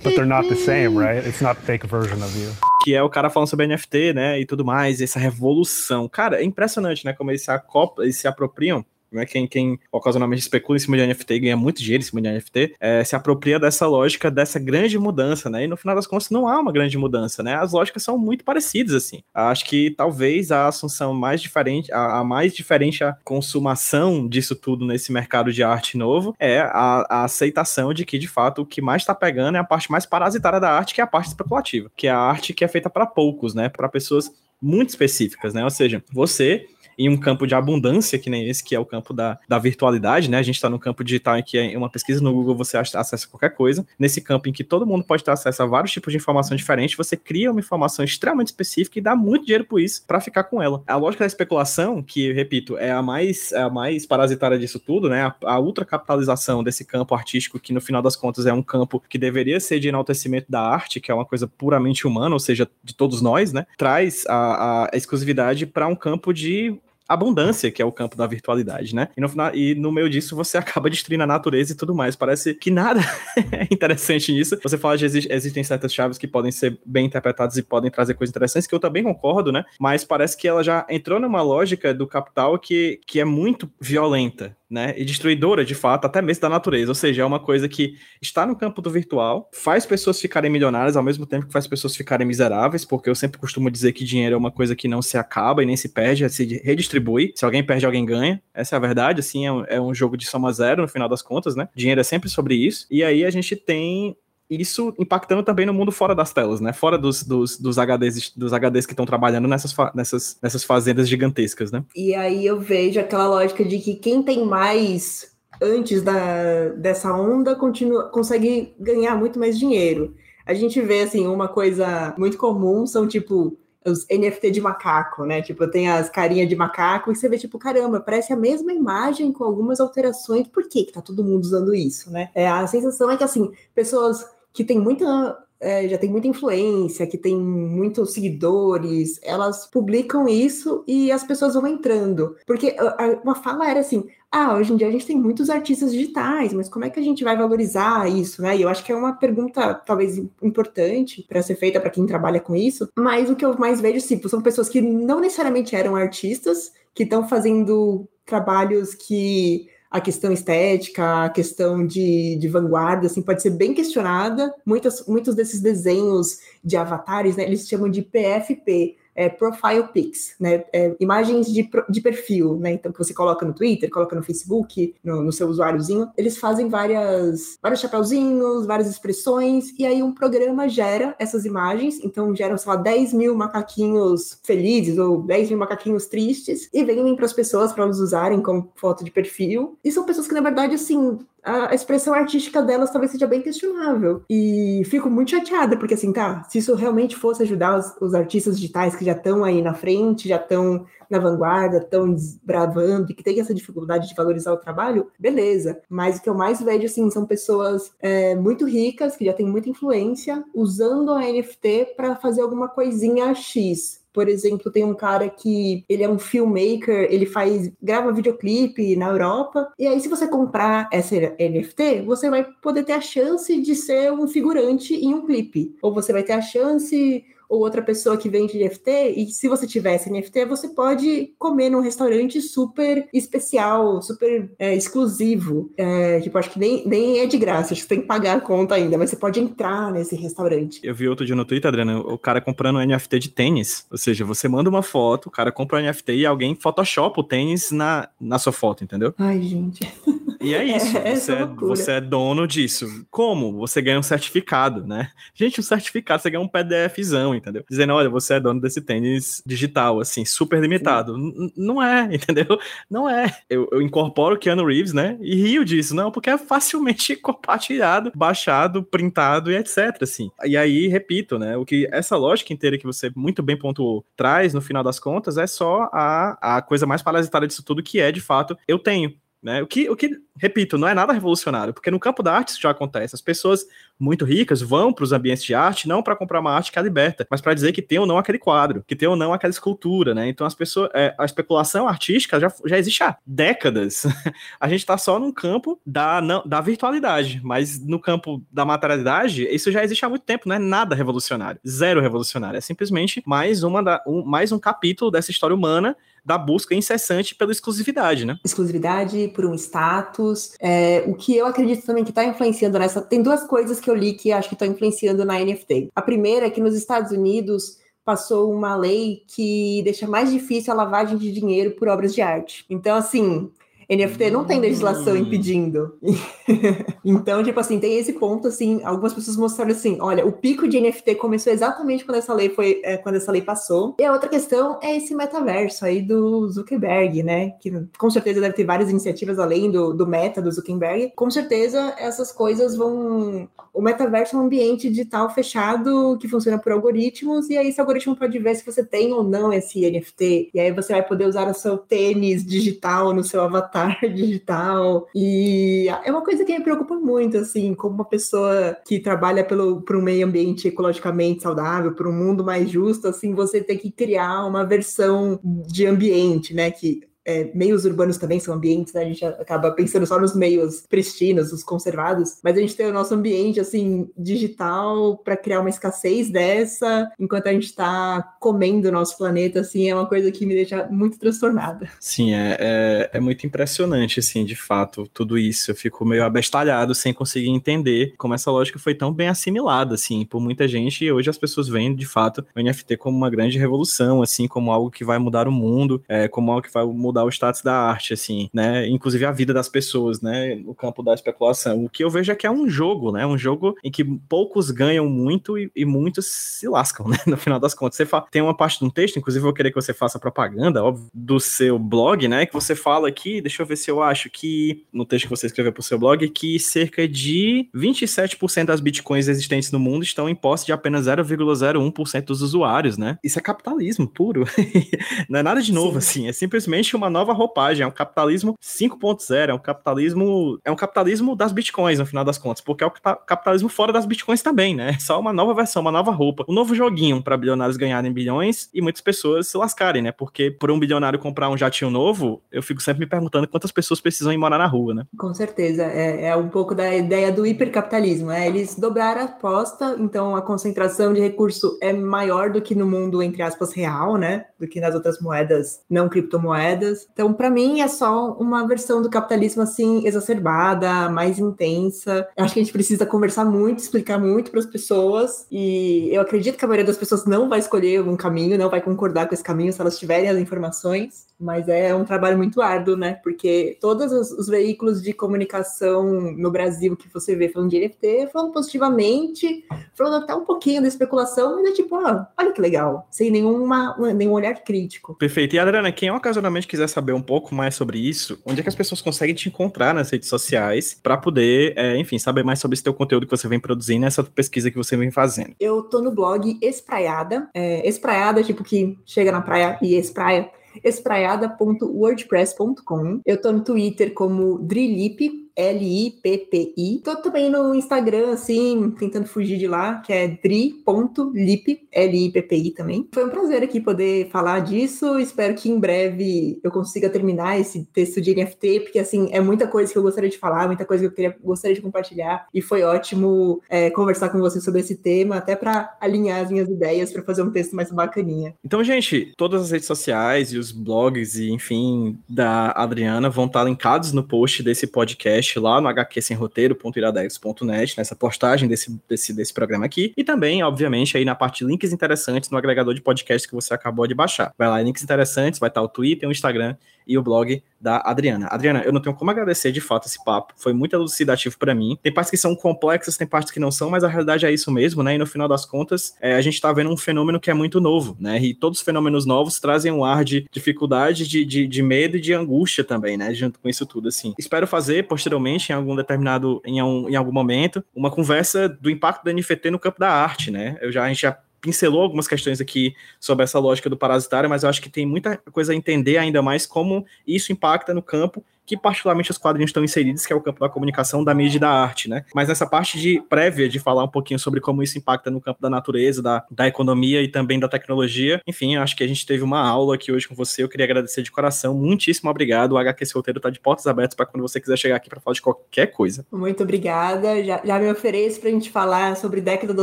but they're not the same, right? It's not a fake version of you. que é o cara falando sobre NFT, né, e tudo mais, essa revolução. Cara, é impressionante, né, como eles se, acoplam, eles se apropriam né, quem, quem ocasionalmente especula em cima de NFT e ganha muito dinheiro em cima de NFT, é, se apropria dessa lógica, dessa grande mudança, né? E no final das contas não há uma grande mudança, né? As lógicas são muito parecidas, assim. Acho que talvez a assunção mais diferente, a, a mais diferente a consumação disso tudo nesse mercado de arte novo é a, a aceitação de que, de fato, o que mais está pegando é a parte mais parasitária da arte, que é a parte especulativa, que é a arte que é feita para poucos, né? Para pessoas muito específicas, né? Ou seja, você em um campo de abundância, que nem esse, que é o campo da, da virtualidade, né? A gente está no campo digital em que é uma pesquisa no Google você acessa qualquer coisa. Nesse campo em que todo mundo pode ter acesso a vários tipos de informação diferentes, você cria uma informação extremamente específica e dá muito dinheiro por isso para ficar com ela. A lógica da especulação, que, repito, é a mais, é a mais parasitária disso tudo, né? A, a ultracapitalização desse campo artístico, que no final das contas é um campo que deveria ser de enaltecimento da arte, que é uma coisa puramente humana, ou seja, de todos nós, né? Traz a, a exclusividade para um campo de abundância, que é o campo da virtualidade, né? E no, final, e no meio disso você acaba destruindo a natureza e tudo mais. Parece que nada é interessante nisso. Você fala de exi existem certas chaves que podem ser bem interpretadas e podem trazer coisas interessantes, que eu também concordo, né? Mas parece que ela já entrou numa lógica do capital que, que é muito violenta, né, e destruidora de fato, até mesmo da natureza. Ou seja, é uma coisa que está no campo do virtual, faz pessoas ficarem milionárias ao mesmo tempo que faz pessoas ficarem miseráveis, porque eu sempre costumo dizer que dinheiro é uma coisa que não se acaba e nem se perde, se redistribui. Se alguém perde, alguém ganha. Essa é a verdade, assim, é um, é um jogo de soma zero no final das contas, né? Dinheiro é sempre sobre isso. E aí a gente tem isso impactando também no mundo fora das telas, né? Fora dos, dos, dos HDs, dos HDs que estão trabalhando nessas, nessas, nessas fazendas gigantescas, né? E aí eu vejo aquela lógica de que quem tem mais antes da, dessa onda continua, consegue ganhar muito mais dinheiro. A gente vê, assim, uma coisa muito comum são, tipo, os NFT de macaco, né? Tipo, tem as carinhas de macaco e você vê, tipo, caramba, parece a mesma imagem com algumas alterações. Por que que tá todo mundo usando isso, né? É, a sensação é que, assim, pessoas que têm muita é, já tem muita influência, que tem muitos seguidores, elas publicam isso e as pessoas vão entrando. Porque a, uma fala era assim: ah, hoje em dia a gente tem muitos artistas digitais, mas como é que a gente vai valorizar isso, né? E eu acho que é uma pergunta talvez importante para ser feita para quem trabalha com isso. Mas o que eu mais vejo, sim, são pessoas que não necessariamente eram artistas, que estão fazendo trabalhos que a questão estética, a questão de, de vanguarda, assim, pode ser bem questionada. Muitas, muitos desses desenhos de avatares, né, eles chamam de PFP, é, profile pics, né, é, imagens de, de perfil, né, então que você coloca no Twitter, coloca no Facebook, no, no seu usuáriozinho, eles fazem várias, vários chapeuzinhos, várias expressões, e aí um programa gera essas imagens, então geram, sei lá, 10 mil macaquinhos felizes ou 10 mil macaquinhos tristes, e vendem para as pessoas para elas usarem como foto de perfil, e são pessoas que, na verdade, assim, a expressão artística delas talvez seja bem questionável. E fico muito chateada, porque assim, tá, se isso realmente fosse ajudar os, os artistas digitais que já estão aí na frente, já estão na vanguarda, estão desbravando e que tem essa dificuldade de valorizar o trabalho, beleza. Mas o que eu mais vejo, assim, são pessoas é, muito ricas, que já têm muita influência, usando a NFT para fazer alguma coisinha X Por exemplo, tem um cara que ele é um filmmaker, ele faz grava videoclipe na Europa. E aí, se você comprar essa NFT, você vai poder ter a chance de ser um figurante em um clipe. Ou você vai ter a chance ou outra pessoa que vende NFT, e se você tivesse NFT, você pode comer num restaurante super especial, super é, exclusivo. É, tipo, acho que nem, nem é de graça, acho que você tem que pagar a conta ainda, mas você pode entrar nesse restaurante. Eu vi outro dia no Twitter, Adriana, o cara comprando um NFT de tênis. Ou seja, você manda uma foto, o cara compra um NFT e alguém photoshopa o tênis na, na sua foto, entendeu? Ai, gente. E é isso, é, você, é, você, é, dono disso. Como? Você ganha um certificado, né? Gente, um certificado, você ganha um PDFzão, entendeu? Dizendo, olha, você é dono desse tênis digital, assim, super limitado. Não é, entendeu? Não é. Eu, eu incorporo o Keanu Reeves, né? E rio disso, não, porque é facilmente compartilhado, baixado, printado e etc, assim. E aí, repito, né? O que essa lógica inteira que você muito bem pontuou traz, no final das contas, é só a, a coisa mais parasitária disso tudo, que é, de fato, eu tenho. Né? O, que, o que, repito, não é nada revolucionário, porque no campo da arte isso já acontece. As pessoas muito ricas vão para os ambientes de arte não para comprar uma arte que é liberta, mas para dizer que tem ou não aquele quadro, que tem ou não aquela escultura. Né? Então as pessoas, é, a especulação artística já, já existe há décadas. a gente está só no campo da, não, da virtualidade, mas no campo da materialidade, isso já existe há muito tempo, não é nada revolucionário, zero revolucionário. É simplesmente mais, uma da, um, mais um capítulo dessa história humana da busca incessante pela exclusividade, né? Exclusividade por um status. É, o que eu acredito também que está influenciando nessa. Tem duas coisas que eu li que acho que estão influenciando na NFT. A primeira é que nos Estados Unidos passou uma lei que deixa mais difícil a lavagem de dinheiro por obras de arte. Então, assim, NFT não tem legislação hum. impedindo. então, tipo assim, tem esse ponto, assim, algumas pessoas mostraram assim, olha, o pico de NFT começou exatamente quando essa lei foi, é, quando essa lei passou. E a outra questão é esse metaverso aí do Zuckerberg, né? Que com certeza deve ter várias iniciativas além do, do meta do Zuckerberg. Com certeza essas coisas vão... O metaverso é um ambiente digital fechado que funciona por algoritmos, e aí esse algoritmo pode ver se você tem ou não esse NFT. E aí você vai poder usar o seu tênis digital no seu avatar digital. E é uma coisa que me preocupa muito, assim, como uma pessoa que trabalha pelo, por um meio ambiente ecologicamente saudável, por um mundo mais justo, assim, você tem que criar uma versão de ambiente, né? Que é, meios urbanos também são ambientes, né? A gente acaba pensando só nos meios pristinos, os conservados, mas a gente tem o nosso ambiente, assim, digital para criar uma escassez dessa, enquanto a gente está comendo o nosso planeta, assim, é uma coisa que me deixa muito transtornada. Sim, é, é, é, muito impressionante, assim, de fato, tudo isso. Eu fico meio abestalhado sem conseguir entender como essa lógica foi tão bem assimilada, assim, por muita gente, e hoje as pessoas veem, de fato, o NFT como uma grande revolução, assim, como algo que vai mudar o mundo, é, como algo que vai mudar mudar o status da arte, assim, né? Inclusive a vida das pessoas, né? No campo da especulação. O que eu vejo é que é um jogo, né? Um jogo em que poucos ganham muito e, e muitos se lascam, né? No final das contas. Você tem uma parte de um texto, inclusive eu vou querer que você faça propaganda, óbvio, do seu blog, né? Que você fala aqui, deixa eu ver se eu acho que, no texto que você escreveu pro seu blog, que cerca de 27% das bitcoins existentes no mundo estão em posse de apenas 0,01% dos usuários, né? Isso é capitalismo puro. Não é nada de novo, Sim. assim. É simplesmente uma uma nova roupagem, é um capitalismo 5.0, é um capitalismo, é um capitalismo das bitcoins no final das contas, porque é o capitalismo fora das bitcoins também, né? É só uma nova versão, uma nova roupa, um novo joguinho para bilionários ganharem bilhões e muitas pessoas se lascarem, né? Porque por um bilionário comprar um jatinho novo, eu fico sempre me perguntando quantas pessoas precisam ir morar na rua, né? Com certeza, é, é um pouco da ideia do hipercapitalismo, é eles dobraram a aposta, então a concentração de recurso é maior do que no mundo entre aspas real, né? Do que nas outras moedas não criptomoedas então, para mim, é só uma versão do capitalismo assim exacerbada, mais intensa. Eu acho que a gente precisa conversar muito, explicar muito para as pessoas. E eu acredito que a maioria das pessoas não vai escolher um caminho, não vai concordar com esse caminho se elas tiverem as informações. Mas é um trabalho muito árduo, né? Porque todos os, os veículos de comunicação no Brasil que você vê falando de NFT, falando positivamente, falando até um pouquinho da especulação, mas é tipo, ah, olha que legal, sem nenhuma, nenhum olhar crítico. Perfeito. E Adriana, quem ocasionalmente quiser saber um pouco mais sobre isso, onde é que as pessoas conseguem te encontrar nas redes sociais para poder, é, enfim, saber mais sobre esse teu conteúdo que você vem produzindo, essa pesquisa que você vem fazendo? Eu tô no blog Espraiada. É, espraiada, tipo que chega na praia e espraia espraiada.wordpress.com. Eu tô no Twitter como Drilip, L-I-P-P-I. Tô também no Instagram, assim, tentando fugir de lá, que é dri.lip, L-I-P-P-I também. Foi um prazer aqui poder falar disso. Espero que em breve eu consiga terminar esse texto de NFT, porque, assim, é muita coisa que eu gostaria de falar, muita coisa que eu queria, gostaria de compartilhar. E foi ótimo é, conversar com você sobre esse tema, até para alinhar as minhas ideias, para fazer um texto mais bacaninha. Então, gente, todas as redes sociais e os blogs e, enfim, da Adriana vão estar linkados no post desse podcast lá no hqsemroteiro.iradex.net, nessa postagem desse, desse, desse programa aqui. E também, obviamente, aí na parte de links interessantes no agregador de podcast que você acabou de baixar. Vai lá, links interessantes, vai estar o Twitter, o Instagram e o blog da Adriana. Adriana, eu não tenho como agradecer de fato esse papo, foi muito elucidativo para mim. Tem partes que são complexas, tem partes que não são, mas a realidade é isso mesmo, né? E no final das contas, é, a gente tá vendo um fenômeno que é muito novo, né? E todos os fenômenos novos trazem um ar de dificuldade, de, de, de medo e de angústia também, né? Junto com isso tudo, assim. Espero fazer posteriormente, em algum determinado, em, um, em algum momento, uma conversa do impacto da NFT no campo da arte, né? Eu já, a gente já pincelou algumas questões aqui sobre essa lógica do parasitário, mas eu acho que tem muita coisa a entender ainda mais como isso impacta no campo que particularmente os quadrinhos estão inseridos, que é o campo da comunicação, da mídia e da arte, né? Mas nessa parte de prévia, de falar um pouquinho sobre como isso impacta no campo da natureza, da, da economia e também da tecnologia, enfim, acho que a gente teve uma aula aqui hoje com você, eu queria agradecer de coração, muitíssimo obrigado, o HQ Esse Roteiro tá de portas abertas para quando você quiser chegar aqui para falar de qualquer coisa. Muito obrigada, já, já me ofereço para a gente falar sobre década do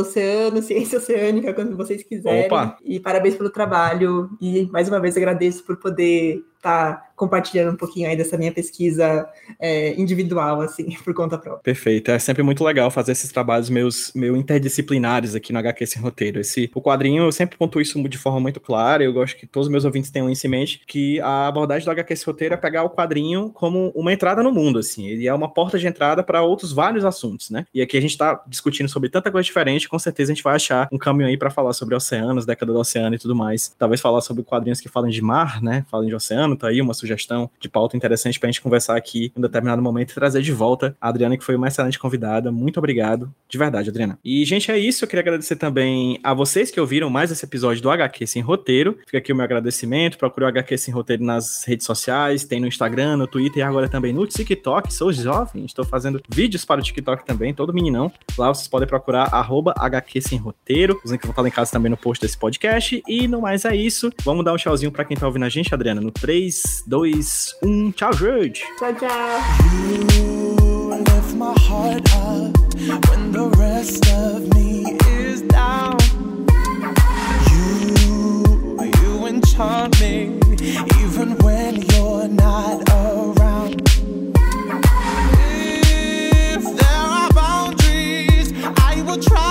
oceano, ciência oceânica, quando vocês quiserem, Opa. e parabéns pelo trabalho, e mais uma vez agradeço por poder tá compartilhando um pouquinho aí dessa minha pesquisa é, individual, assim, por conta própria. Perfeito. É sempre muito legal fazer esses trabalhos meus, meio interdisciplinares aqui no HQ Sem Roteiro. Esse, o quadrinho, eu sempre pontuo isso de forma muito clara, eu gosto que todos os meus ouvintes tenham isso em mente, que a abordagem do HQ Sem Roteiro é pegar o quadrinho como uma entrada no mundo, assim. Ele é uma porta de entrada para outros vários assuntos, né? E aqui a gente está discutindo sobre tanta coisa diferente, com certeza a gente vai achar um caminho aí para falar sobre oceanos, década do oceano e tudo mais. Talvez falar sobre quadrinhos que falam de mar, né? Falam de oceano, tá aí uma sugestão de pauta interessante pra gente conversar aqui em um determinado momento e trazer de volta a Adriana, que foi uma excelente convidada. Muito obrigado, de verdade, Adriana. E, gente, é isso. Eu queria agradecer também a vocês que ouviram mais esse episódio do HQ Sem Roteiro. Fica aqui o meu agradecimento. Procure o HQ Sem Roteiro nas redes sociais, tem no Instagram, no Twitter e agora também no TikTok. Sou jovem, estou fazendo vídeos para o TikTok também, todo meninão. Lá vocês podem procurar arroba HQ Sem Roteiro. Os links vão estar em casa também no post desse podcast. E no mais é isso. Vamos dar um tchauzinho para quem tá ouvindo a gente, Adriana, no 3, 3, 2, 1. Tchau, gente. Tchau, tchau. haunt me even when you're not around. If there are boundaries, I will try.